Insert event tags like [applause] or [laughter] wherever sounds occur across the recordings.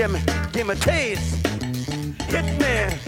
Jimmy, give me a taste. Hit me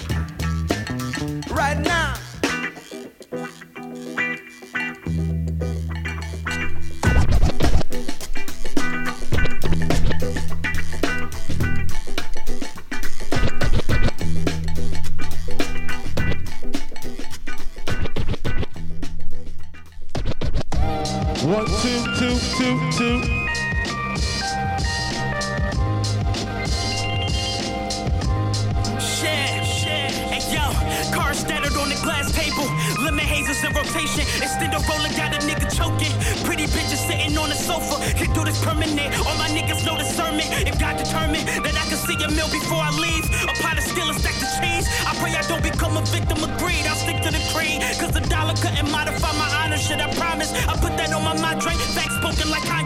know. If God determined that I can see a meal before I leave, a pot of steel and stack the cheese. I pray I don't become a victim of greed. I'll stick to the creed. Cause the dollar couldn't modify my honor. Shit, I promise. I put that on my mind. Drake, facts spoken like Kanye.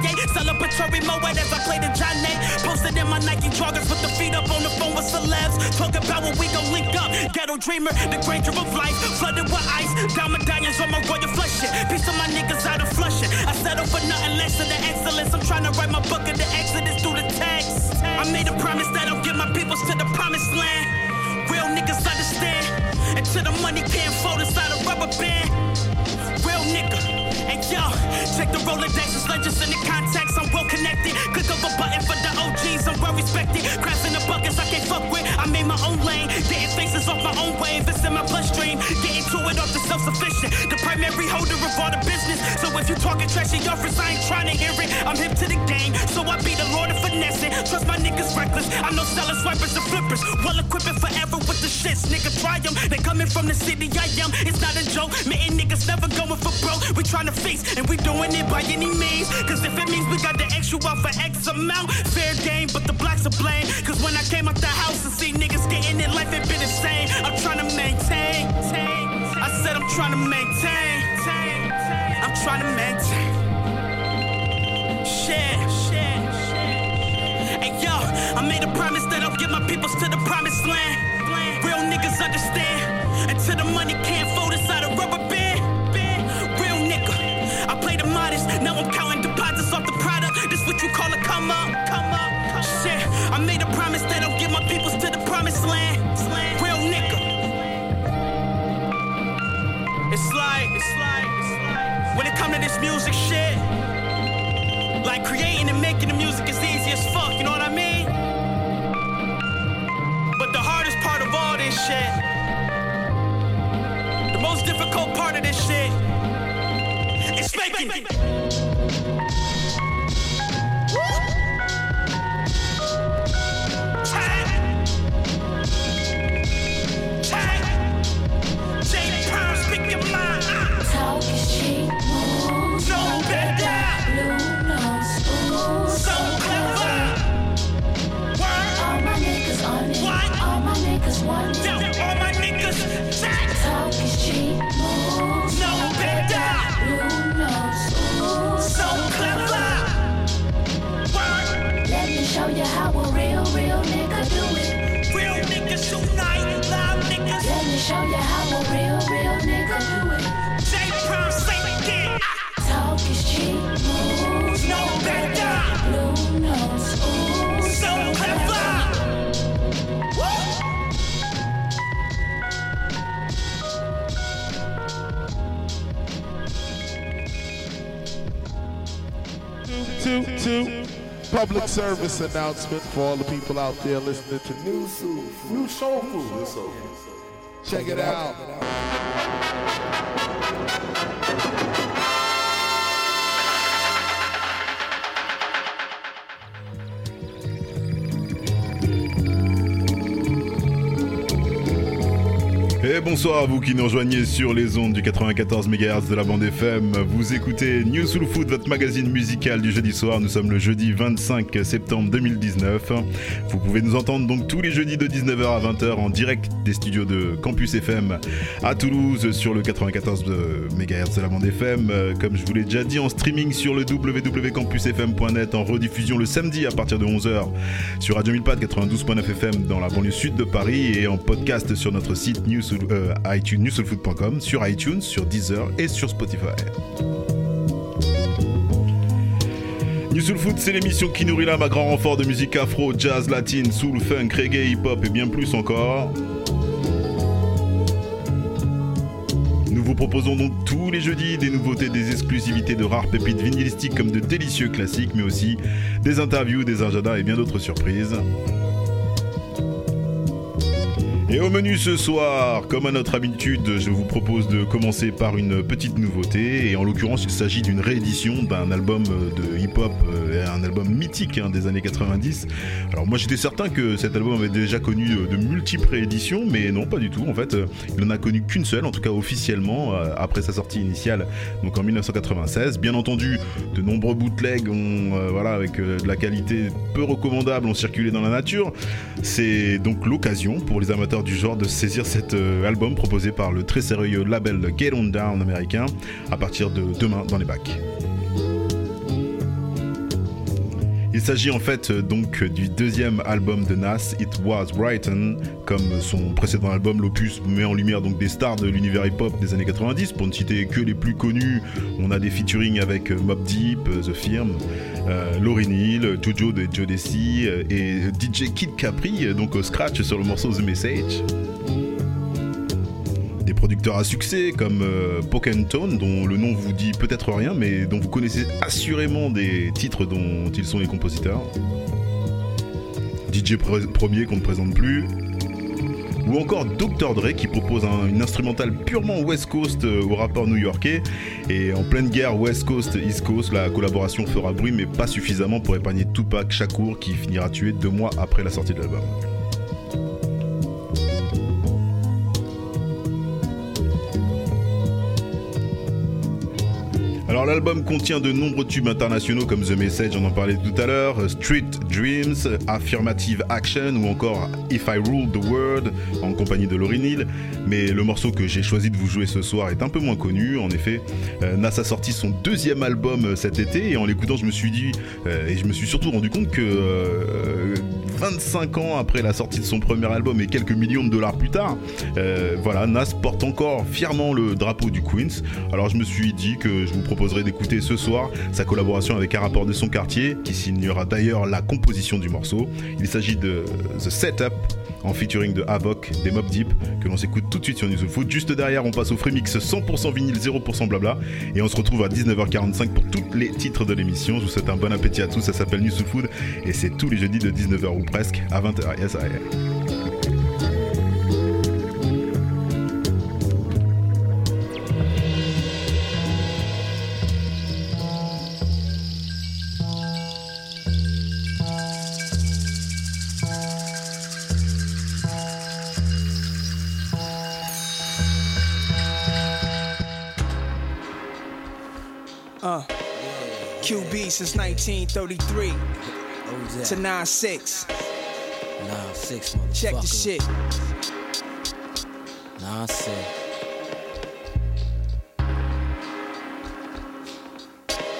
Celebratory Moet as I play the Johnny. Posted in my Nike joggers, with the feet up on the phone with celebs. Talk about what we gon' link up. Ghetto dreamer, the grandeur of life. Flooded with ice. Down medallions on my royal flesh. Shit. Piece of my niggas out of flushing. I settle for nothing less than the excellence. I'm trying to write my book of the exodus through the text. I made a promise that I'll get my peoples to the promised land. Real niggas understand. Until the money can't fold inside a rubber band. Real nigga. And yo, check the Rolodexes, legends in the contacts. I'm well connected. Click of a button for the OGs. I'm well respected. Crafts in the buckets I can't fuck with. I made my own lane. Getting faces off my own wave. It's in my bloodstream. Getting to it off the self sufficient. The primary holder of all the business. So if you talking trashy offers, I ain't trying to hear it. I'm hip to the game. So I be the lord of finessing. Trust my niggas reckless. I know sellers, swipers, and flippers. Well equipped forever with the shits. Nigga, try them. They coming from the city I am. It's not a joke. Me and niggas never going for broke. We trying to face, and we doing it by any means. Cause if it means we got the extra out for X amount, fair game, but the blacks are blame. Cause when I came out the house and see niggas getting it, life ain't been the same. I'm trying to maintain. I said I'm trying to maintain. I'm trying to maintain. Shit. Hey yo, I made a promise that I'll get my peoples to the promised land. Real niggas understand. Until the money can't fold inside come up, come up. Shit, I made a promise that I'll get my peoples to the promised land. Real nigga. It's like, it's like, it's like, when it come to this music shit, like creating and making the music is easy as fuck, you know what I mean? But the hardest part of all this shit, the most difficult part of this shit, is making. Public service announcement for all the people out there listening to new, Nu Soul Food. Check it out. Bonsoir à vous qui nous rejoignez sur les ondes du 94 MHz de la bande FM. Vous écoutez News Soul Food, votre magazine musical du jeudi soir. Nous sommes le jeudi 25 septembre 2019. Vous pouvez nous entendre donc tous les jeudis de 19h à 20h en direct des studios de Campus FM à Toulouse sur le 94 MHz de la bande FM. Comme je vous l'ai déjà dit, en streaming sur le www.campusfm.net, en rediffusion le samedi à partir de 11h sur Radio 1000 92.9 FM dans la banlieue sud de Paris et en podcast sur notre site News euh, iTunes, newsoulfood.com, sur iTunes, sur Deezer et sur Spotify. New c'est l'émission qui nourrit l'âme à grand renfort de musique afro, jazz, latine, soul, funk, reggae, hip-hop et bien plus encore. Nous vous proposons donc tous les jeudis des nouveautés, des exclusivités de rares pépites vinylistiques comme de délicieux classiques, mais aussi des interviews, des agendas et bien d'autres surprises. Et au menu ce soir, comme à notre habitude, je vous propose de commencer par une petite nouveauté. Et en l'occurrence, il s'agit d'une réédition d'un album de hip-hop, euh, un album mythique hein, des années 90. Alors moi j'étais certain que cet album avait déjà connu euh, de multiples rééditions, mais non, pas du tout. En fait, euh, il n'en a connu qu'une seule, en tout cas officiellement, après sa sortie initiale, donc en 1996. Bien entendu, de nombreux bootlegs voilà, avec de la qualité peu recommandable, ont circulé dans la nature. C'est donc l'occasion pour les amateurs du genre de saisir cet euh, album proposé par le très sérieux label Get On Down américain à partir de demain dans les bacs. Il s'agit en fait euh, donc du deuxième album de Nas, It Was Brighton, comme son précédent album, l'opus met en lumière donc des stars de l'univers hip-hop des années 90. Pour ne citer que les plus connus, on a des featuring avec euh, Mob Deep, The Firm, euh, Lauryn Hill, Jojo de Joe Desi et DJ Kid Capri, donc au scratch sur le morceau The Message producteurs à succès comme euh, Tone, dont le nom vous dit peut-être rien, mais dont vous connaissez assurément des titres dont ils sont les compositeurs. DJ Premier qu'on ne présente plus. Ou encore Dr. Dre qui propose une instrumentale purement West Coast euh, au rappeur new-yorkais. Et en pleine guerre West Coast, East Coast, la collaboration fera bruit mais pas suffisamment pour épargner Tupac Shakur qui finira tué deux mois après la sortie de l'album. Alors l'album contient de nombreux tubes internationaux comme The Message, on en parlait tout à l'heure, Street Dreams, Affirmative Action ou encore If I Rule the World en compagnie de Lauryn Hill. Mais le morceau que j'ai choisi de vous jouer ce soir est un peu moins connu. En effet, euh, Nas a sorti son deuxième album euh, cet été et en l'écoutant, je me suis dit euh, et je me suis surtout rendu compte que 25 ans après la sortie de son premier album et quelques millions de dollars plus tard, voilà, Nas porte encore fièrement le drapeau du Queens. Alors je me suis dit que je vous propose d'écouter ce soir sa collaboration avec un rapport de son quartier qui signera d'ailleurs la composition du morceau. Il s'agit de The Setup en featuring de Havoc, des Mob Deep, que l'on s'écoute tout de suite sur News Food. Juste derrière, on passe au Fremix 100% vinyle, 0% blabla. Et on se retrouve à 19h45 pour tous les titres de l'émission. Je vous souhaite un bon appétit à tous. Ça s'appelle News Food et c'est tous les jeudis de 19h ou presque à 20h. Yes, I Uh, since 1933 to 9-6. 9-6, Check the shit. 9-6.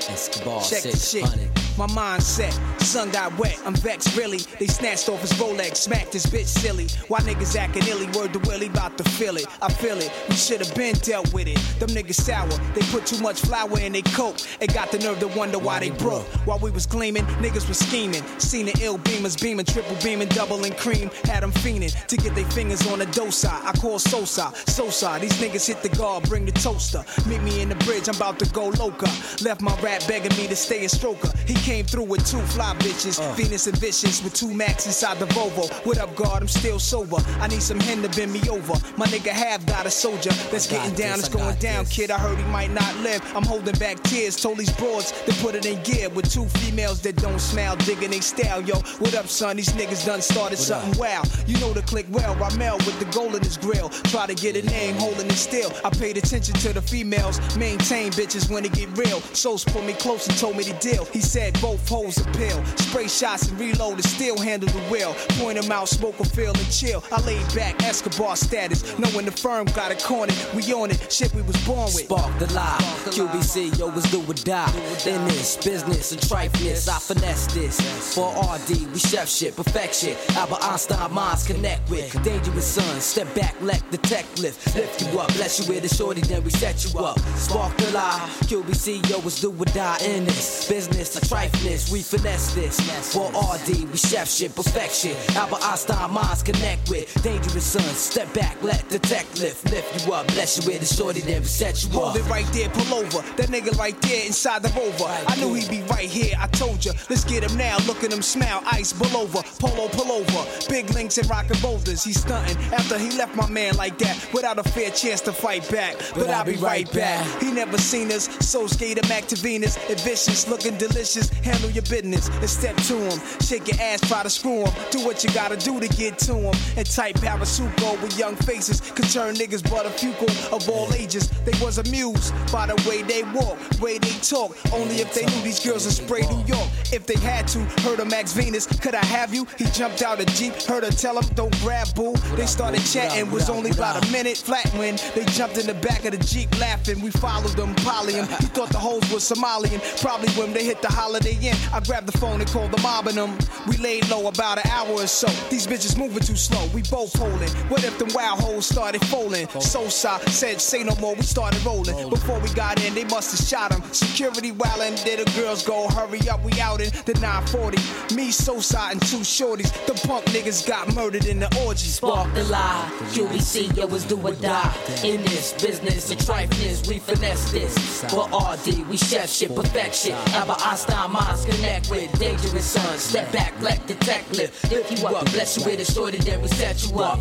Escobar, Check the shit. My mindset, sun got wet, I'm vexed really. They snatched off his Rolex, smacked his bitch silly. Why niggas acting illy? Word to Willie, about to feel it. I feel it, we should have been dealt with it. Them niggas sour, they put too much flour in they coke. They got the nerve to wonder why they broke. While we was gleaming, niggas was scheming. Seen the ill beamers beaming, triple beaming, double and cream. Had them fiending to get their fingers on the dosa. I call Sosa, Sosa. These niggas hit the guard, bring the toaster. Meet me in the bridge, I'm about to go loca. Left my rap begging me to stay a stroker. He came through with two fly bitches, Venus and Vicious with two Max inside the Volvo. What up, guard? I'm still sober. I need some hen to bend me over. My nigga have got a soldier that's getting down. It's going down, this. kid. I heard he might not live. I'm holding back tears. Told these broads to put it in gear with two females that don't smile, digging they style. Yo, what up, son? These niggas done started something wow. You know the click well. Ramel with the gold in his grill. Try to get a name, holding it still. I paid attention to the females. Maintain bitches when it get real. Souls pulled me close and told me the deal. He said both hoes appeal. Spray shots and reload and still handle the wheel. Point 'em out, smoke a feel and chill. I laid back, Escobar status. Knowing the firm got it cornered. We on it. Shit we was born with. Spark the lie. QBC, yo, it's do or die. In this business and trifeness, I finesse this. For RD, we chef shit, perfection. Albert Einstein minds connect with. Dangerous sons, step back, let the tech lift. Lift you up, bless you with a shorty, then we set you up. Spark the lie. QBC, yo, it's do or die. In this business and trifeness, we finesse this. For RD, we chef shit, perfection. Albert Einstein minds connect with. Dangerous sons, step back, let the tech lift. Lift you up, bless you with a shorty, then set you up. Hold it right there, pull over. That nigga right there inside the rover. I knew he'd be right here, I told ya. Let's get him now, look at him smile. Ice, pull over, polo, pull over. Big links and rockin' boulders, he's stunting. After he left my man like that, without a fair chance to fight back. But, I'll be right back. He never seen us, so skater Mac to Venus. And vicious, looking delicious. Handle your business and step to him. Shake your ass, try to screw him. Do what you gotta do to get to him. And type Parasuco with young faces. Turn niggas but a few of all ages. They was amused by the way they walk, way they talk. Only if they knew these girls in spray New York. If they had to, heard of Max Venus, could I have you? He jumped out a Jeep, heard her tell him, don't grab boo. They started chatting, was only about a minute flat when they jumped in the back of the Jeep laughing. We followed them, poly him. He thought the hoes was Somalian. Probably when they hit the Holiday Inn. I grabbed the phone and called the mob and them. We laid low about an hour or so. These bitches moving too slow. We both holding. What if them wild hoes started folding? So said, say no more. We started rolling. Before we got in, they must have shot him. Security wildin', did the girls go, hurry up, we out in the 940. Me, Sosa, and two shorties. The punk niggas got murdered in the orgy. Spark the lie. QBC, yo, was do or die. In this business and trifleness, we finesse this. For RD, we chef shit, perfection. Albert Einstein minds connect with dangerous sons. Step back, let the tech lift. Lift you up, bless you with a shorty, then we set you up.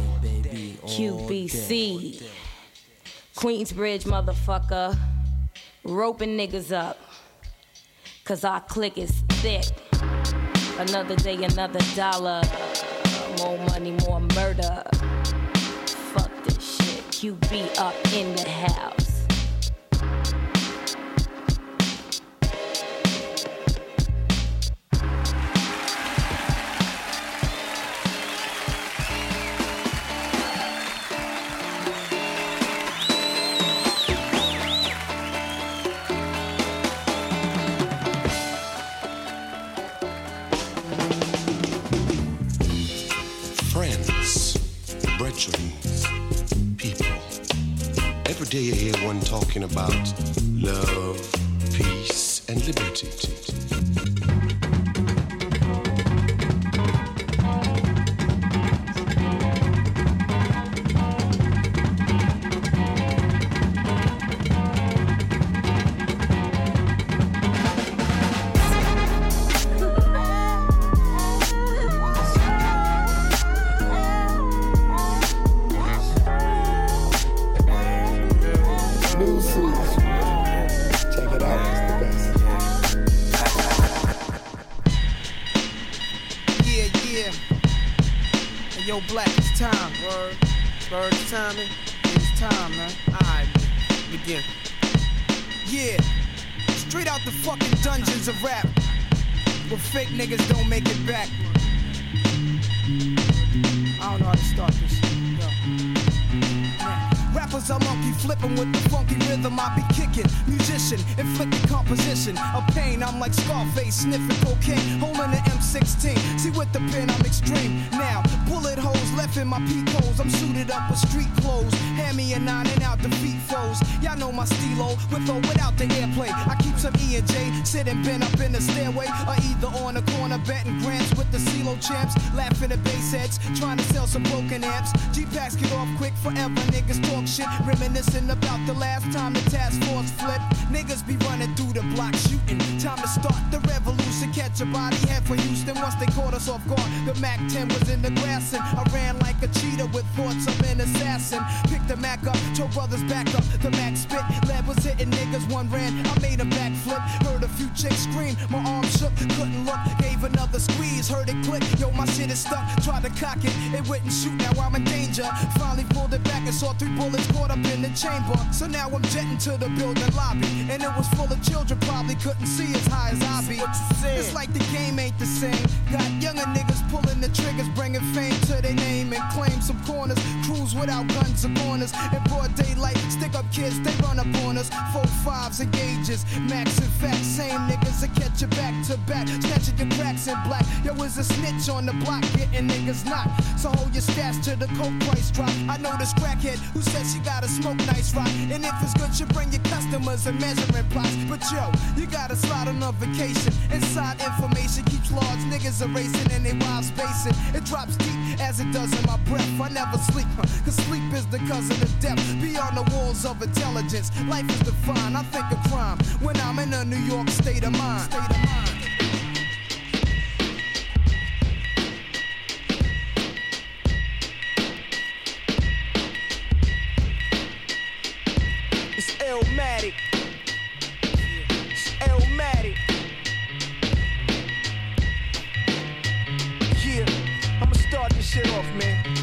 QBC. Queensbridge, motherfucker. Roping niggas up. Cause our click is thick. Another day, another dollar. More money, more murder. Fuck this shit. QB up in the house. Talking about love, peace, and liberty. Sitting bent up in the stairway, or either on the corner betting grants with the CeeLo champs. Laughing at bass heads, trying to sell some broken amps. G packs get off quick forever, niggas talk shit. Reminiscing about the last time the task force flipped. Niggas be running through the block shooting. Time to start the revolution, catch a body head for Houston. Once they caught us off guard, the MAC 10 was in the grass and I ran a cheetah with thoughts of an assassin. Picked the Mac up, told brothers back up. The Mac spit, lead was hitting niggas. One ran, I made a backflip. Heard a few chicks scream, my arm shook, couldn't look. Gave another squeeze, heard it click. Yo, my shit is stuck. Tried to cock it, it wouldn't shoot. Now I'm in danger. Finally pulled it back and saw three bullets caught up in the chamber. So now I'm jetting to the building lobby, and it was full of children. Probably couldn't see as high as I be. It's like the game ain't the same. Got younger niggas pulling the triggers, bringing fame to their name and claim some corners. Cruise without guns or corners. In broad daylight, stick up kids, they run up on us. Four fives and gauges, max and facts. Same niggas that catch you back to back. Snatching your cracks in black. Yo, was a snitch on the block, getting niggas knocked. So hold your stash to the coke price drop. I know this crackhead who said she gotta smoke nice rock. And if it's good, you bring your customers and measuring plots. But yo, you gotta slide on a vacation. Inside information keeps large niggas erasing and they wild spacing. It drops deep as it does in my breath. I never sleep, cause sleep is the cousin of death. Beyond the walls of intelligence, life is defined. I think of crime when I'm in a New York state of mind. State of mind. It's Illmatic. It's Illmatic. Yeah, I'ma start this shit off, man.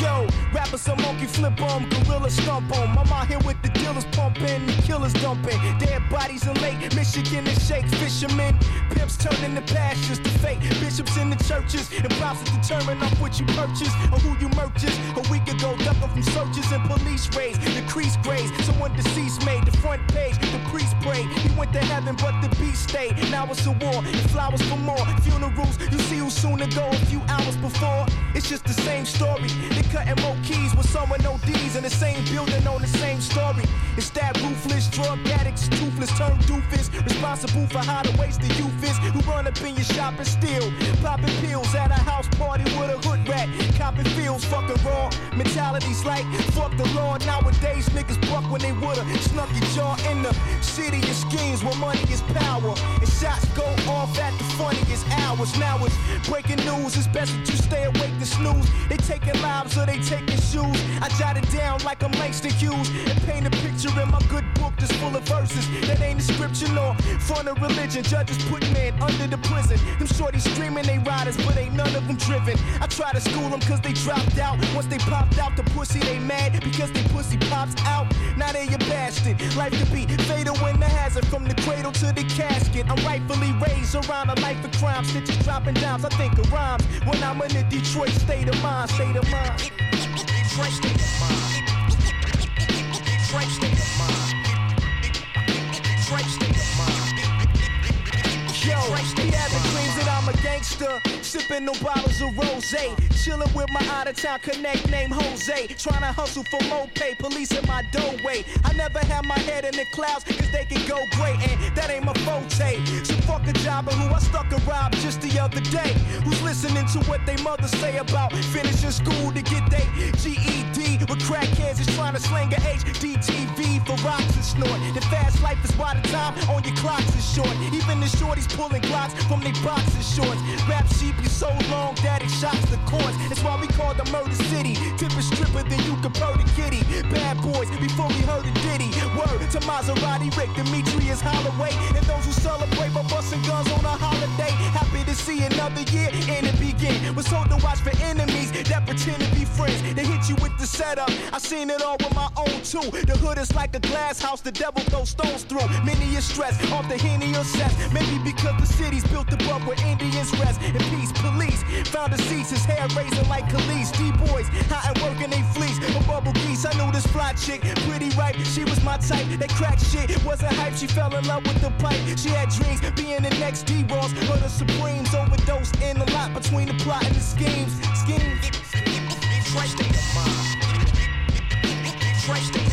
Yo, rappers a monkey flip on, gorilla stomp on. Out here with the dealers pumping, killers dumping. Dead bodies in Lake Michigan and shake fishermen. Pimps turning the pastures to fake. Bishops in the churches and props to determine off what you purchase or who you purchase. A week ago, ducking from searches and police raids. Decreased grades, someone deceased made the front page. The priest prayed, he went to heaven, but the beast stayed. Now it's a war, and flowers for more. Funerals, you see who's soon to go a few hours before. It's just the same story. They cutting more keys with someone ODs in the same building on the same story. It's that ruthless drug addicts, toothless, turned doofus, responsible for how the waste the youth is. Who run up in your shop and steal, popping pills at a house party with a hood rat, copping feels fucking raw. Mentalities like fuck the law. Nowadays niggas buck when they woulda snuck your jaw in the city of schemes where money is power. And shots go off at the funniest hours. Now it's breaking news. It's best that you stay awake to snooze. They taking lives or they taking shoes. I jot it down like I'm Langston Hughes and paint a picture in my good book that's full of verses that ain't a scripture nor fun of religion. Judges putting man under the prison. Them shorties screaming they riders, but ain't none of them driven. I try to school them cause they dropped out. Once they popped out the pussy, they mad because they pussy pops out. Now they a bastard. Life could be fatal when the hazard from the cradle to the casket. I'm rightfully raised around a life of crime. Stitches dropping downs. I think of rhymes when I'm in the Detroit state of mind. State of mind. Detroit state of mind. Detroit state of mind. Of mind. Yo, the dreams that I'm a gangster. Sipping no bottles of rose. Chilling with my out of town connect named Jose. Trying to hustle for more pay. Police in my doorway. I never had my head in the clouds cause they can go great. And that ain't my forte. So fuck a job and who I stuck and robbed just the other day. Who's listening to what they mother say about finishing school to get their GED? With crackheads is trying to slang a HDTV for rocks and snort. The fast life is by the time on your clocks is short. Even the shorties pulling glocks from their boxes shorts. Rap sheep is so long that it shocks the courts. That's why we call the murder city. Tipper stripper than you could the kitty. Bad boys before we heard a ditty. Word to Maserati, Rick, Demetrius Holloway. And those who celebrate by busting guns on a holiday. Happy to see another year and it begin. Was told to watch for enemies that pretend to be friends. They hit you with the setup. I seen it all with my own too. The hood is like a glass house, the devil throws stones through. Many is stressed off the henny or. Maybe because the city's built above where Indians rest. And peace, police found seats, his hair raising like Khalees. D-boys, hot and working they fleece. A bubble geese, I knew this fly chick, pretty ripe. She was my type. That crack shit wasn't hype. She fell in love with the pipe. She had dreams being the next D-Ross. But the Supremes overdosed in the lot between the plot and the schemes. Schemes. State of mind. State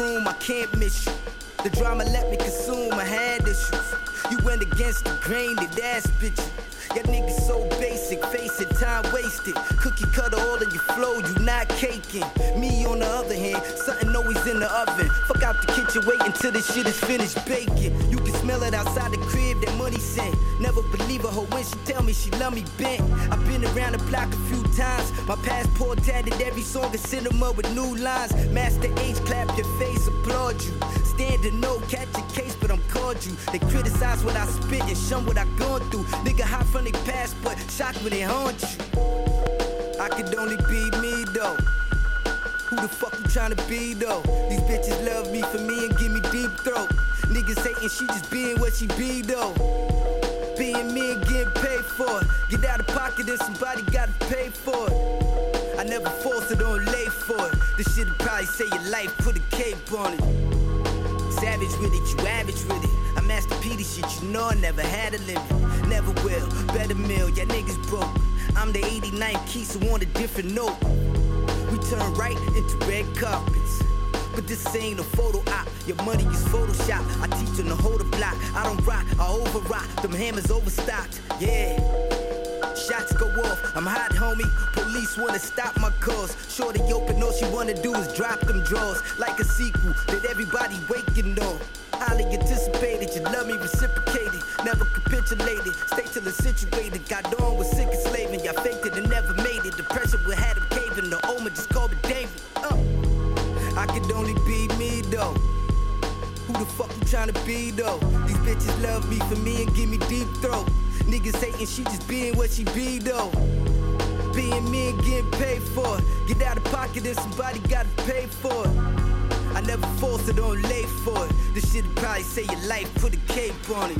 I can't miss you. The drama let me consume, I had issues. You went against the grain, that ass bitch. Y'all niggas so basic, face it, time wasted. Cookie cutter all in your flow, you not caking. Me on the other hand, something always in the oven. Fuck out the kitchen, wait until this shit is finished baking. You can smell it outside the crib. Never believe hoe when she tell me she love me bent. I've been around the block a few times. My passport tatted every song and them with new lines. Master H, clap your face, applaud you. Standing no, catch a case, but I'm called you. They criticize what I spit and shun what I gone through. Nigga hot from they past, but shocked when they haunt you. I could only be me though. Who the fuck you tryna be though? These bitches love me for me and give me deep throat. Niggas hating, she just being what she be though. Being me and getting paid for it. Get out of pocket and somebody gotta pay for it. I never force it on lay for it. This shit'll probably save your life, put a cape on it. Savage with it, you average with it. I master P shit, you know I never had a limit. Never will, better mill, ya niggas broke. I'm the 89th key, so on a different note. We turn right into red carpets. But this ain't a photo op, your money is Photoshop. I teach on the hold the block. I don't rock, I overrock. Them hammers overstocked, yeah. Shots go off, I'm hot, homie. Police wanna stop my cause. Shorty open, all she wanna do is drop them drawers. Like a sequel that everybody waking on. Highly anticipated, you love me reciprocated. Never capitulated, stay till it's situated. Got on with sick and slaving, y'all faked it and never made it. The pressure would have them caving, the Omen just called me David. Though. Who the fuck you tryna be though? These bitches love me for me and give me deep throat. Niggas hating, she just being what she be though. Being me and getting paid for it. Get out of pocket and somebody gotta pay for it. I never force it on lay for it. This shit'll probably save your life, put a cape on it.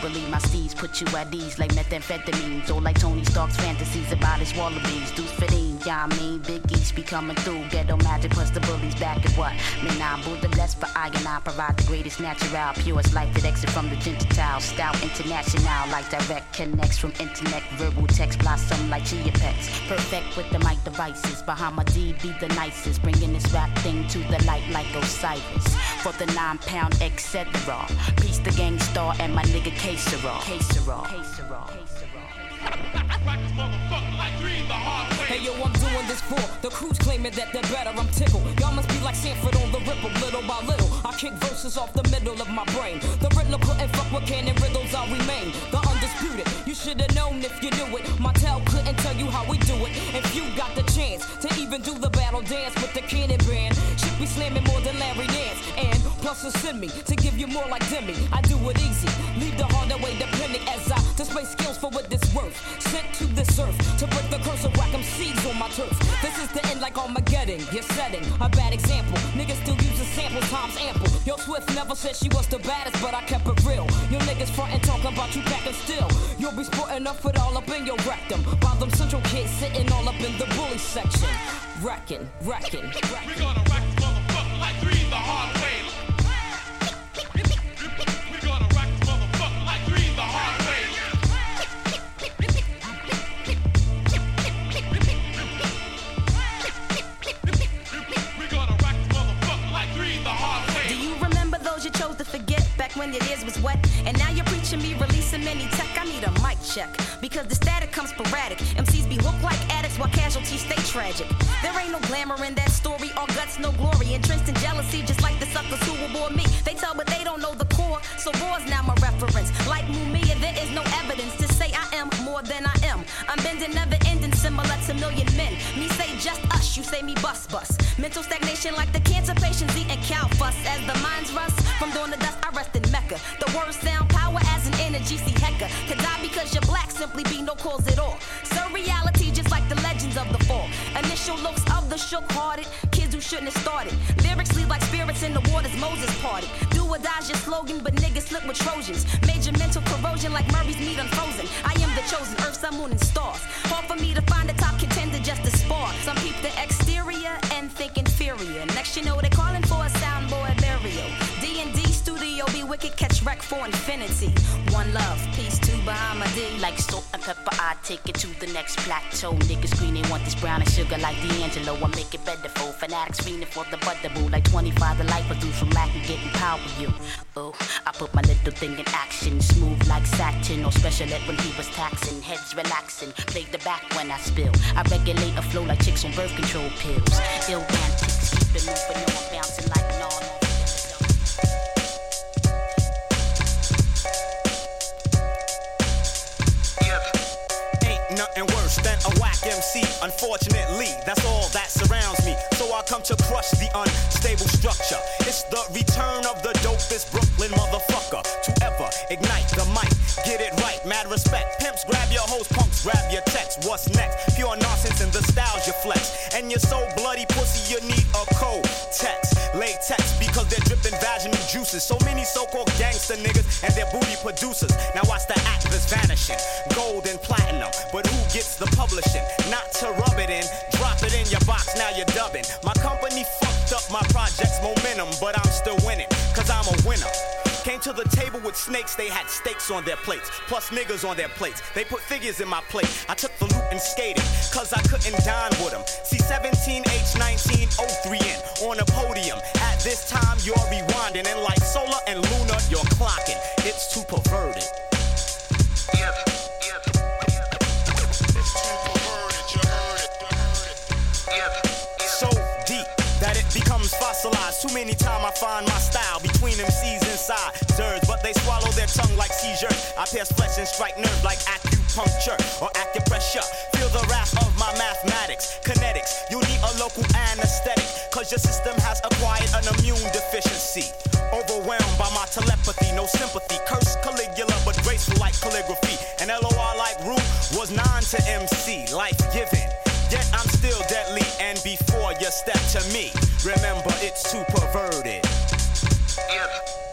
Jubilee. My steeds put you at ease like methamphetamines, or like Tony Stark's fantasies about his wallabies. Deuce fitting, yeah, I mean, Big East be coming through. Ghetto magic plus the bullies back at what? Man, I'm Buddha blessed for I and I provide the greatest natural, purest life that exit from the Gentile. Stout international, like direct connects from internet, verbal text blossom like chia pets. Perfect with the mic devices, behind my D be the nicest, bringing this rap thing to the light like Osiris. For the nine pound etc. Peace the Gang Starr and my nigga K-Serol. K-Serol. K-Serol. Hey yo, I'm for the crews claiming that they're better. I'm tickled. Y'all must be like Sanford on the ripple, little by little. I kick verses off the middle of my brain. The riddler couldn't fuck with cannon riddles. I remain the undisputed. You should have known if you knew it. My tell couldn't tell you how we do it. If you got the chance to even do the battle dance with the cannon band, should be slamming more than Larry Dance. And plus, send me to give you more like Demi. I do it easy. Leave the hard away depending as I display skills for what this worth. Sent to this earth to break the curse of whack 'em seeds on my turf. This is the end like Armageddon. You're setting a bad example. Niggas still using samples, times ample. Yo, Swift never said she was the baddest, but I kept it real. Your niggas frontin' talking about you packing still. You'll be sporting up it all up in your rectum. While them central kids sitting all up in the bully section. Wrecking, wrecking, wrecking. We gonna wreck when it is was wet. And now you're preaching me releasing many tech. I need a mic check because the static comes sporadic. MCs be hooked like addicts while casualties stay tragic. There ain't no glamour in that story, all guts, no glory. Entrenched in jealousy, just like the suckers who will bore me. They tell, but they don't know the core. So war's now my reference. Like Mumia, there is no evidence to say I am more than I am. I'm bending, never ending, similar to million men. Me say just us, you say me bust bust. Mental stagnation like the cancer patients eating cow fuss. As the minds rust from dawn to dust, I rest The words sound power as an energy, see Hecka. To die because you're black simply be no cause at all. So reality just like the legends of the fall. Initial looks of the shook hearted, kids who shouldn't have started. Lyrics lead like spirits in the waters Moses parted. Do or die's your slogan, but niggas slip with Trojans. Major mental corrosion like Murray's meat unfrozen. I am the chosen earth, sun, moon, and stars. Hard for me to find a top contender just to spar. Some peep the exterior and think inferior. Next you know they're calling for a soundboy burial. Wicked, catch wreck for infinity. One love, peace to Bahama D. Like salt and pepper, I take it to the next plateau. Niggas green, they want this brown and sugar like D'Angelo. I make it better for fanatics fiending for the butter boo. Like 25 the life produce from lack of getting power you. Oh, I put my little thing in action, smooth like satin. Or special ed when he was taxing, heads relaxing. Play the back when I spill. I regulate a flow like chicks on birth control pills. Ill antics, keep it moving on, bouncing like an MC. Unfortunately, that's all that surrounds me. So I come to crush the unstable structure. It's the return of the dopest Brooklyn motherfucker to ever ignite. Get it right, mad respect. Pimps grab your hoes, punks grab your text. What's next? Pure nonsense and the styles you flex. And you're so bloody pussy, you need a code text. Latex because they're dripping vaginal juices. So many so-called gangster niggas and their booty producers. Now watch the actors vanishing. Gold and platinum. But who gets the publishing? Not to rub it in, drop it in your box, now you're dubbing. My company fucked up my project's momentum, but I'm still winning, cause I'm a winner. Came to the table with snakes, they had steaks on their plates, plus niggas on their plates. They put figures in my plate. I took the loot and skated, cause I couldn't dine with them. See 17H1903 in on a podium. At this time, you're rewinding, and like solar and lunar, you're clocking. It's too perverted. Yeah. becomes fossilized. Too many times I find my style between them inside. Zerds, but they swallow their tongue like seizures. I pierce flesh and strike nerves like acupuncture or acupressure. Feel the wrath of my mathematics, kinetics. You need a local anesthetic, cause your system has acquired an immune deficiency. Overwhelmed by my telepathy, no sympathy. Curse Caligula, but graceful like calligraphy. And LOR like root was non to MC, life giving. Yet I'm still deadly, and before you step to me, remember it's too perverted. Mastered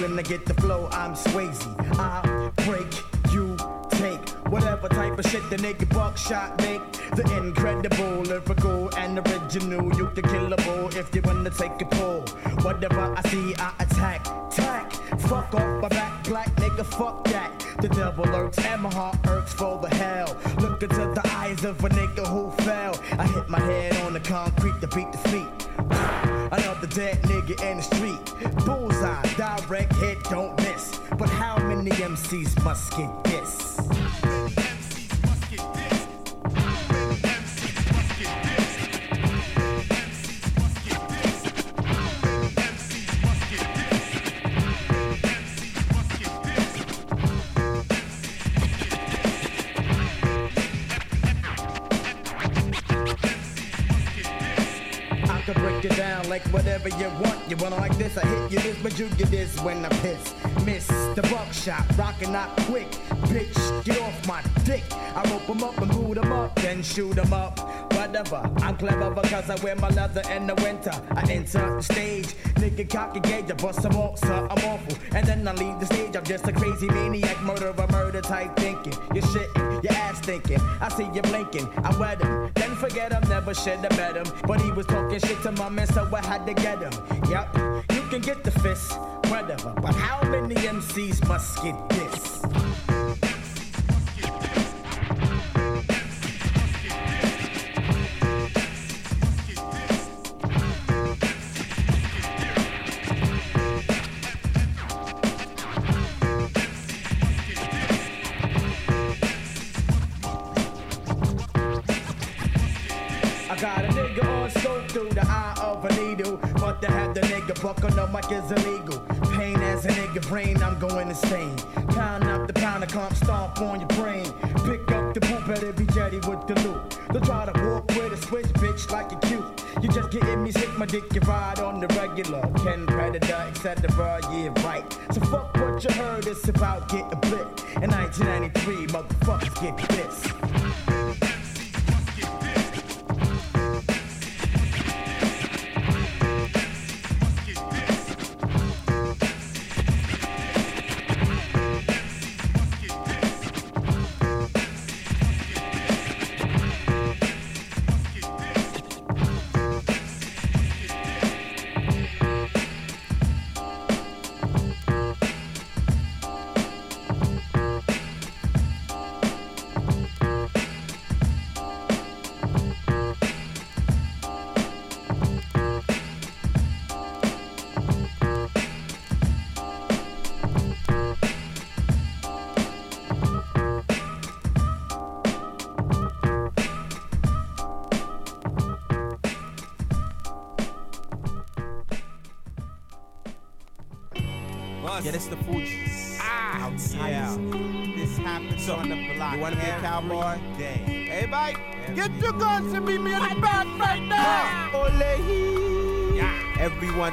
when I get the flow, I'm Swayze. I break, you take whatever type of shit the nigga buckshot make. The incredible, lyrical, and original. You can kill a bull if you wanna take a pull. Whatever I see, I attack. Fuck off my back, black nigga, fuck that. The devil lurks and my heart irks for the hell. Look into the eyes of a nigga who fell. I hit my head on the concrete to beat the feet. Another dead nigga in the street. Bullseye, direct hit, don't miss. But how many MCs must get this? It down like whatever you want. You wanna like this, I hit you this, but you get this when I piss. Miss the buckshot, rockin' out quick. Bitch, get off my dick. I rope 'em up and boot 'em up, then shoot 'em up. Whatever, I'm clever because I wear my leather in the winter. I enter the stage, nigga cock a gauge, I bust some off, sir, I'm awful. And then I leave the stage, I'm just a crazy maniac, murderer, murder type thinking. You're shitting, your ass thinking. I see you blinking, I wet him. Then forget him, never should have met him. But he was talking shit to my man, so I had to get him. Yep, you can get the fist, whatever. But how many MCs must get this? To have the nigga buck on the mic is illegal. Pain as a nigga brain, I'm going insane. Pound up the pound of comp stomp on your brain. Pick up the boot, better be jetty with the loot. Don't try to walk with a switch, bitch, like you cute. You just getting me sick, my dick, you ride on the regular. Ken Predator, etc. Yeah, right. So fuck what you heard, it's about getting blipped. In 1993, motherfuckers get this.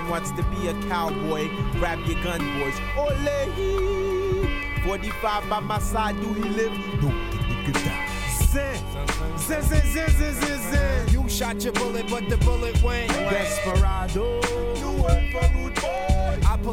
Wants to be a cowboy. Grab your gun, boys. Ole 45 by my side, do he live? No, nigga die. Zin, zin, zin, zin, zin, zin, zin. You shot your bullet, but the bullet went. Desperado.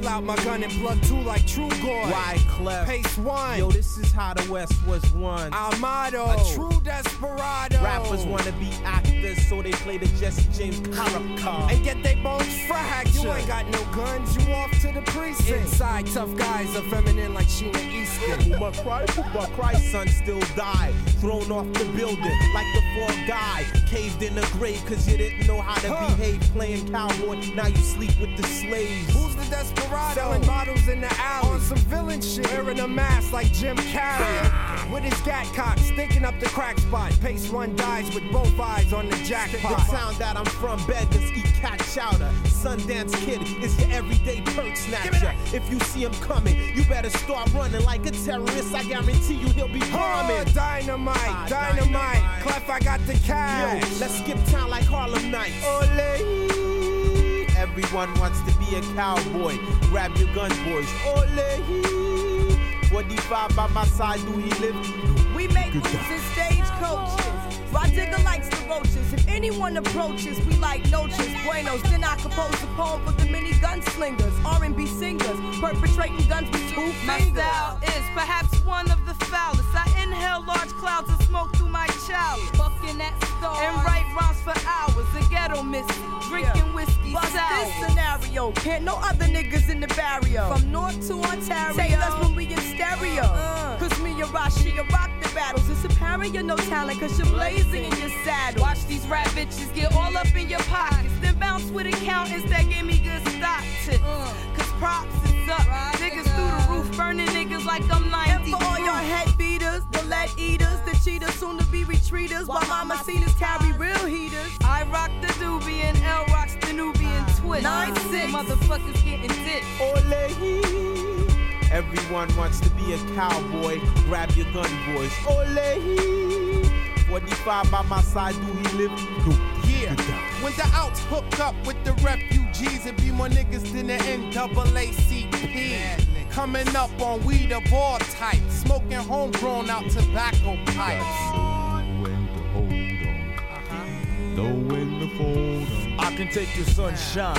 Pull out my gun and plug two like True Goy. Why clef? Pace one. Yo, this is how the West was won. Our motto. A true desperado. Rappers wanna be actors, so they play the Jesse James character. And get they bones fractured. You ain't got no guns, you off to the precinct. Inside, tough guys are feminine like Sheena Easton. [laughs] Who my cry, who my cry, son still died. Thrown off the building like the fourth guy. Caved in the grave cause you didn't know how to behave. Playing cowboy, now you sleep with the slaves. Who's the desperado? Selling bottles in the alley. On some villain shit. Wearing a mask like Jim Carrey. Ah. With his gat cock, stinking up the crack spot. Pace one dies with both eyes on the jackpot. The town that I'm from beggars eat cat chowder. Sundance Kid is your everyday perk snatcher. If you see him coming, you better start running like a terrorist. I guarantee you he'll be Oh, bombing. dynamite, Ah, dynamite. Clef, I got the Yo, cash. let's skip town like Harlem Nights. Ole. Everyone wants to be a cowboy. Grab your gun, boys. Ole. 45 by my side, do he live? We make moves in stagecoaches. Rah Digga likes the roaches. If anyone approaches, we like noches, buenos. Then I compose a poem for the mini gunslingers, R&B singers, perpetrating guns with two My fingers. style is perhaps one of the foulest. I inhale large clouds of smoke through my chalice. Fucking that star. And write rhymes for hours. The ghetto missing. Drinking whiskey Bust sour. this scenario. Can't no other niggas in the barrio. From north to Ontario. Say us when we in stereo. Uh, uh. Cause me and Rashi rock the battles. It's apparent you're no talent cause you're blazing in your saddle. Watch these rap bitches get all up in your pockets. Then bounce with accountants that give me good stock tips. Uh. Cause props is up. Niggas through the roof, burning niggas like I'm 90. And for all your head beaters, the lead eaters, the cheaters, soon to be retreaters. While mama cenas carry real heaters. I rock the doobie and L rocks the Nubian twist. Nine six. Motherfuckers getting dick. Ole. Everyone wants to be a cowboy. Grab your gun, boys. Ole. 45 by my side, do he live? Do. Yeah, when the outs hook up with the refugees, it be more niggas than the NAACP. Coming up on weed of all types, smoking homegrown out tobacco pipes. Know when to fold 'em. I can take your sunshine,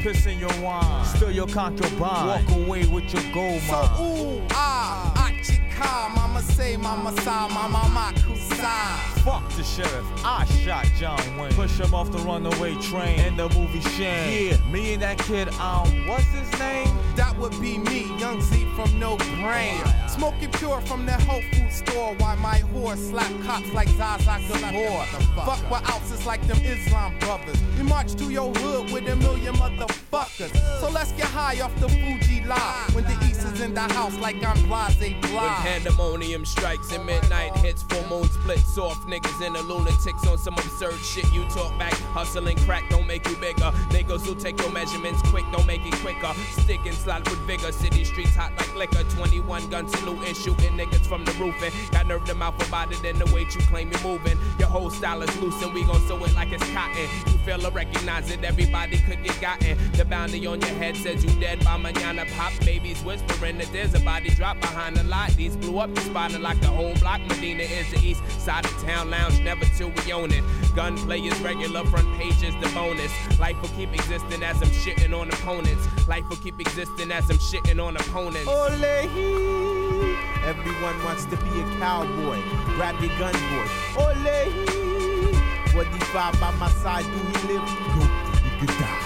piss in your wine, steal your concubine, walk away with your gold So ooh ah, achika, mama say, mama sa, mama makusa. Fuck the sheriff, I shot John Wayne. Push him off the runaway train in the movie Shane. Yeah, me and that kid, um, what's his name? That would be me, young Z from No Brain. Smoking pure from the Whole food store Why my whore slap cops like Zsa Zsa Gabor. Fuck with ounces like them Islam brothers. We march to your hood with a million motherfuckers. So let's get high off the Fuji lie. When the East is in the house like I'm blase When blah. pandemonium strikes and midnight hits, full moon splits off niggas and the lunatics on some absurd shit. You talk back, hustling crack don't make you bigger. Niggas who take your measurements quick don't make it quicker. Stick and slide with vigor. City streets hot like liquor. 21 gun saluting, shooting niggas from the roofing. Got nerve to mouth about it and the weight you claim you're moving. Your whole style is loose and we gon' sew it like it's cotton. You feel or recognize it, everybody could get gotten. The bounty on your head says you dead by manana. Pop babies whispering that there's a body drop behind the lot. These blew up the spot like the whole block. Medina is the east side of town lounge, never till we own it. Gunplay is regular, front page is the bonus. Life will keep existing as I'm shitting on opponents. Life will keep existing as I'm shitting on opponents. Ole. Everyone wants to be a cowboy. Grab your gun, boys. Ole. 45 by my side, do he live? Do you could die.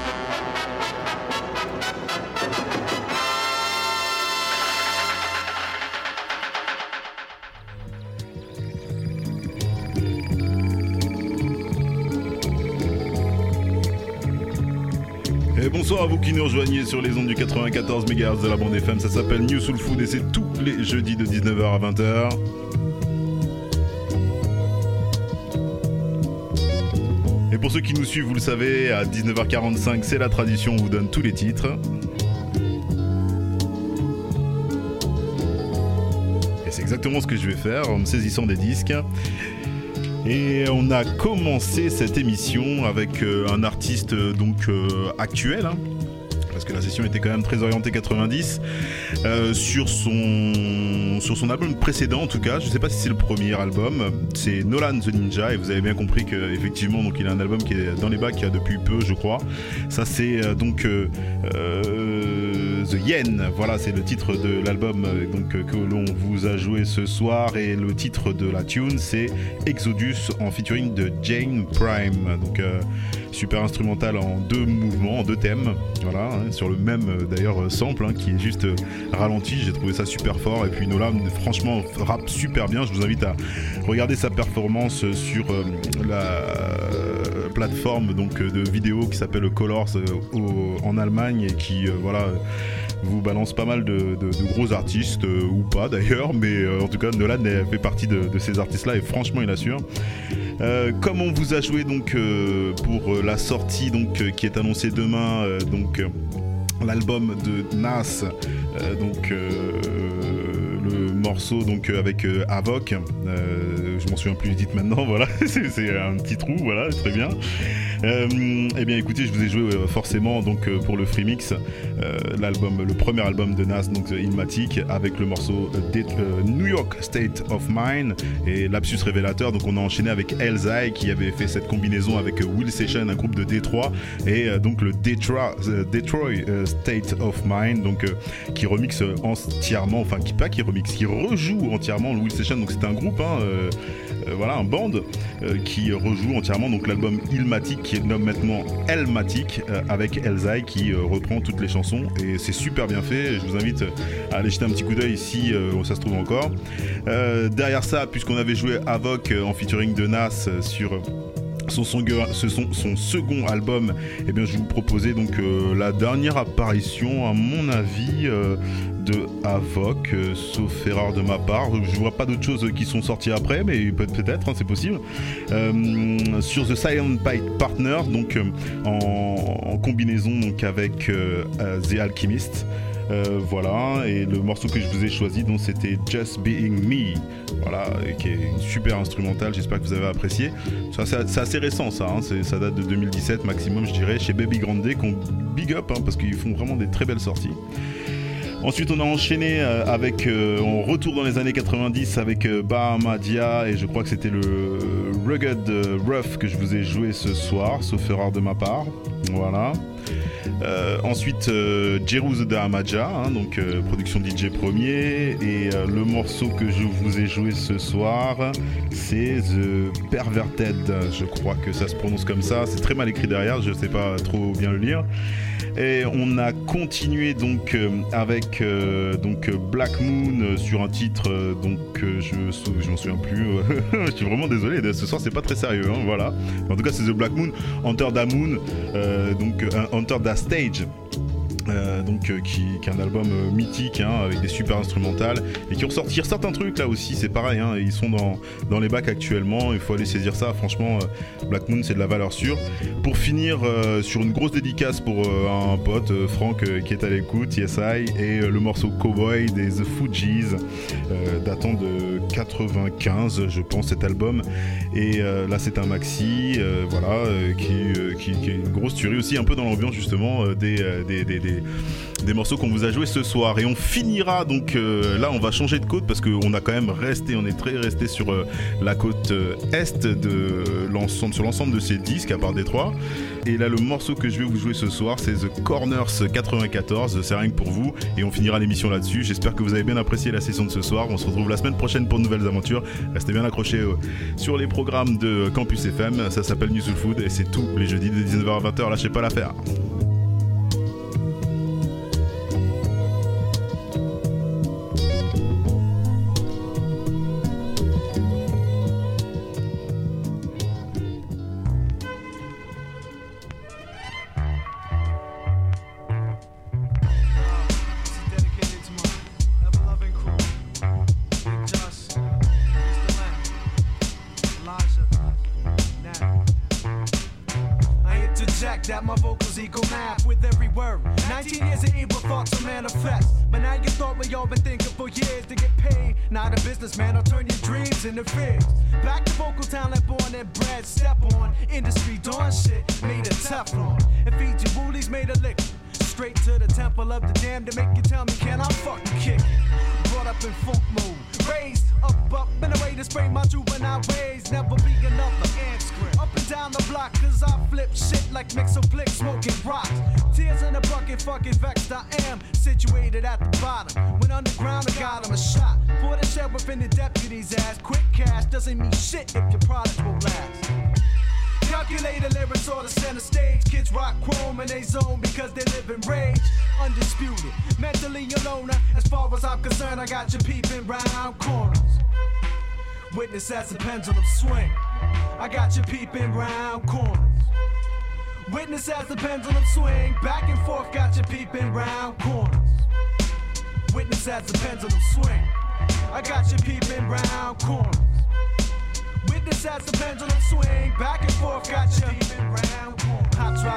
Bonsoir à vous qui nous rejoignez sur les ondes du 94 MHz de la bande FM. Ça s'appelle New Soul Food et c'est tous les jeudis de 19h à 20h. Et pour ceux qui nous suivent, vous le savez, à 19h45, c'est la tradition, on vous donne tous les titres. Et c'est exactement ce que je vais faire en me saisissant des disques. Et on a commencé cette émission avec euh, un artiste euh, donc euh, actuel, hein, parce que la session était quand même très orientée 90, euh, sur son sur son album précédent en tout cas. Je sais pas si c'est le premier album. C'est Nolan the Ninja et vous avez bien compris que effectivement donc il a un album qui est dans les bacs depuis peu je crois. Ça c'est donc Yen. Voilà c'est le titre de l'album euh, euh, que l'on vous a joué ce soir et le titre de la tune c'est Exodus en featuring de Jane Prime. Donc euh, super instrumental en deux mouvements, en deux thèmes. Voilà hein, sur le même d'ailleurs sample hein, qui est juste ralenti. J'ai trouvé ça super fort et puis Nolan franchement rappe super bien. Je vous invite à regarder sa performance sur la plateforme donc de vidéo qui s'appelle Colors en Allemagne et qui voilà vous balance pas mal de, gros artistes euh, ou pas d'ailleurs, mais euh, en tout cas Nolan fait partie de, ces artistes-là et franchement il assure. Euh, comme on vous a joué donc euh, pour euh, la sortie donc euh, qui est annoncée demain euh, donc euh, l'album de Nas, euh, donc le morceau donc avec Avoc. je m'en souviens plus du titre maintenant, [laughs] voilà, c'est un petit trou, voilà, très bien. Eh bien, écoutez, je vous ai joué forcément donc pour le free mix l'album, le premier album de Nas, donc Ilmatic, avec le morceau New York State of Mind et lapsus révélateur. Donc, on a enchaîné avec Elzai qui avait fait cette combinaison avec Will Session, un groupe de Détroit, et donc le Detroit, Detroit State of Mind, donc qui remixe entièrement, enfin qui pas qui remixe, qui rejoue entièrement le Will Session. Donc, c'est un groupe, hein, voilà, un band qui rejoue entièrement donc l'album Ilmatic qui est nommé maintenant Elmatic avec Elzai qui reprend toutes les chansons et c'est super bien fait. Je vous invite à aller jeter un petit coup d'œil ici où ça se trouve encore. derrière ça, puisqu'on avait joué Avoc en featuring de Nas sur son, second album, eh bien, je vous proposais donc la dernière apparition, à mon avis, de Avoc, sauf erreur de ma part. Je vois pas d'autres choses qui sont sorties après, mais peut-être, hein, c'est possible. sur The Silent Partner, donc en, combinaison donc avec The Alchemist. Voilà, et le morceau que je vous ai choisi, donc c'était Just Being Me, voilà, qui est une super instrumentale. J'espère que vous avez apprécié. C'est assez récent, ça, hein, ça date de 2017 maximum, je dirais, chez Baby Grande, qu'on big up, hein, parce qu'ils font vraiment des très belles sorties. Ensuite, on a enchaîné avec, on retourne dans les années 90 avec Bahamadia et je crois que c'était le Rugged Rough que je vous ai joué ce soir, sauf erreur de ma part. Voilà. Euh, ensuite, euh, Jerusalem de Amaja, hein, donc euh, production DJ premier. Et le morceau que je vous ai joué ce soir, c'est The Perverted. Je crois que ça se prononce comme ça. C'est très mal écrit derrière, je sais pas trop bien le lire. Et on a continué donc avec donc Black Moon sur un titre donc je je m'en souviens plus. [laughs] je suis vraiment désolé. Ce soir c'est pas très sérieux. Hein, voilà. En tout cas c'est The Black Moon, Hunter Da Moon, donc Hunter Da Stage. Euh, donc euh, qui, est un album euh, mythique hein, avec des super instrumentales et qui ressortir certains trucs là aussi c'est pareil hein, ils sont dans, dans les bacs actuellement il faut aller saisir ça franchement Black Moon c'est de la valeur sûre. Pour finir sur une grosse dédicace pour un pote Franck qui est à l'écoute YSI et le morceau Cowboy des The Fugees datant de 95 je pense cet album. Et là c'est un maxi voilà qui, qui, est une grosse tuerie aussi un peu dans l'ambiance justement des des, morceaux qu'on vous a joué ce soir. Et on finira donc euh, là, on va changer de côte parce qu'on a quand même resté, on est très resté sur euh, la côte euh, est de l'ensemble, sur l'ensemble de ces disques à part Détroit. Et là, le morceau que je vais vous jouer ce soir, c'est The Corners 94. C'est rien que pour vous. Et on finira l'émission là-dessus. J'espère que vous avez bien apprécié la session de ce soir. On se retrouve la semaine prochaine pour de nouvelles aventures. Restez bien accrochés sur les programmes de Campus FM. Ça s'appelle New Soul Food et c'est tous les jeudis de 19h à 20h. Lâchez pas l'affaire. Back to vocal talent, born and bred, step on. Industry dawn shit, made of Teflon. And feed you woolies made of liquor. Straight to the temple of the damned to make you tell me, can I fucking kick? Brought up in funk mode. Raised up, up, in a way to spray my juvenile ways. Never be another ant Up and down the block, cause I flip shit like Mixo Blick smoking rocks. Tears in a bucket, fucking vexed I am. Situated at the bottom. When underground, I got him a shot. For the sheriff and the deputy's ass. Cash doesn't mean shit if your product will last. Calculated lyrics on the center stage. Kids rock chrome in they zone because they live in rage. Undisputed, mentally alone. As far as I'm concerned, I got you peeping round corners. Witness as the pendulum swing. I got you peeping round corners. Witness as the pendulum swing. Back and forth, got you peeping round corners. Witness as the pendulum swing. I got you peeping round corners. Witness as the pendulum swing back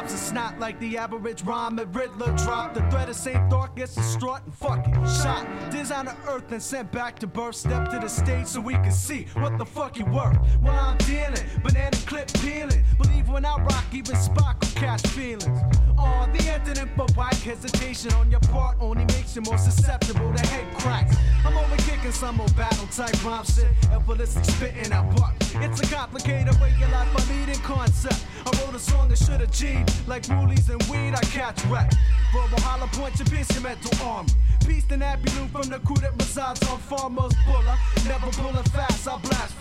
drops a snot like the average rhyme at Riddler drop. The threat of St. Thought gets distraught and fuck it. Shot. Design of earth and sent back to birth. Step to the stage so we can see what the fuck you worth. While I'm dealing, banana clip peeling. Believe when I rock, even Spock will catch feelings. Oh, the antonym for white hesitation on your part only makes you more susceptible to head cracks. I'm over kicking some old battle type rhyme shit. Effortlessly spitting out buck. It's a complicated way of life, a leading concept. I wrote a song that should achieve. Like woolies and weed, I catch wreck. Verbal hollow point to pierce your mental armor. Peace and happy loot from the crew that resides on farmers puller. Never pulling fast, I blast.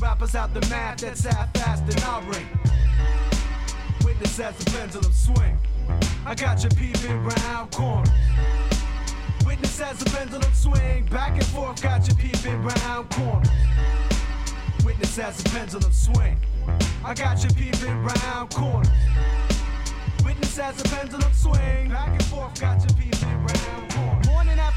Rappers out the math that's half fast and I ring. Witness as the pendulum swing. I got you peeping round corners. Witness as the pendulum swing. Back and forth, got you peeping round corners. Witness as the pendulum swing. I got you peeping round corners. Witness as the pendulum swing. Back and forth, got you peeping round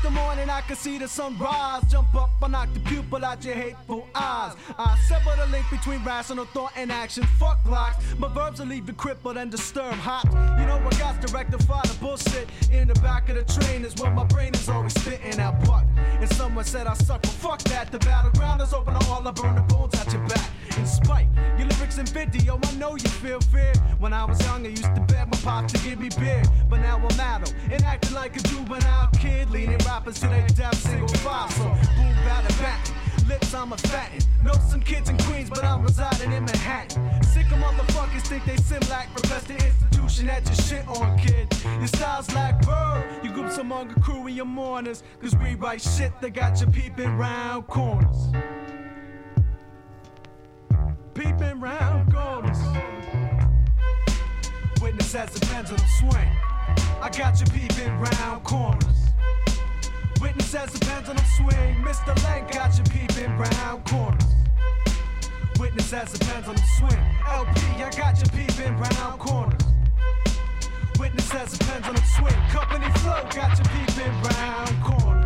the morning, I can see the sunrise. Jump up, I knock the pupil out your hateful eyes. I sever the link between rational thought and action. Fuck locks, my verbs will leave you crippled and disturbed. Hot, you know I got to rectify the bullshit. In the back of the train is where my brain is always spitting out But, And someone said I suck, but fuck that. The battleground is open to all I burn the bones out your back. 50, oh, I know you feel fear. When I was young, I used to beg my pops to give me beer. But now I'm adult and acting like a juvenile kid, leading rappers to their death, single five. So, boom, bada, bat. Lips, I'm a fatten. Know some kids in Queens, but I'm residing in Manhattan. Sick of motherfuckers think they sim like profess the institution that you shit on, kid. Your style's like bird. You groups among a crew in your mourners, cause we write shit that got you peeping round corners. Peeping round corners. Witness as the pendulum swing. I got you peeping round corners. Witness as the pendulum swing. Mr. Len got you peeping round corners. Witness as the pendulum swing. El-P, I got you peeping round corners. Witness as the pendulum swing. Company Flow got you peeping round corners.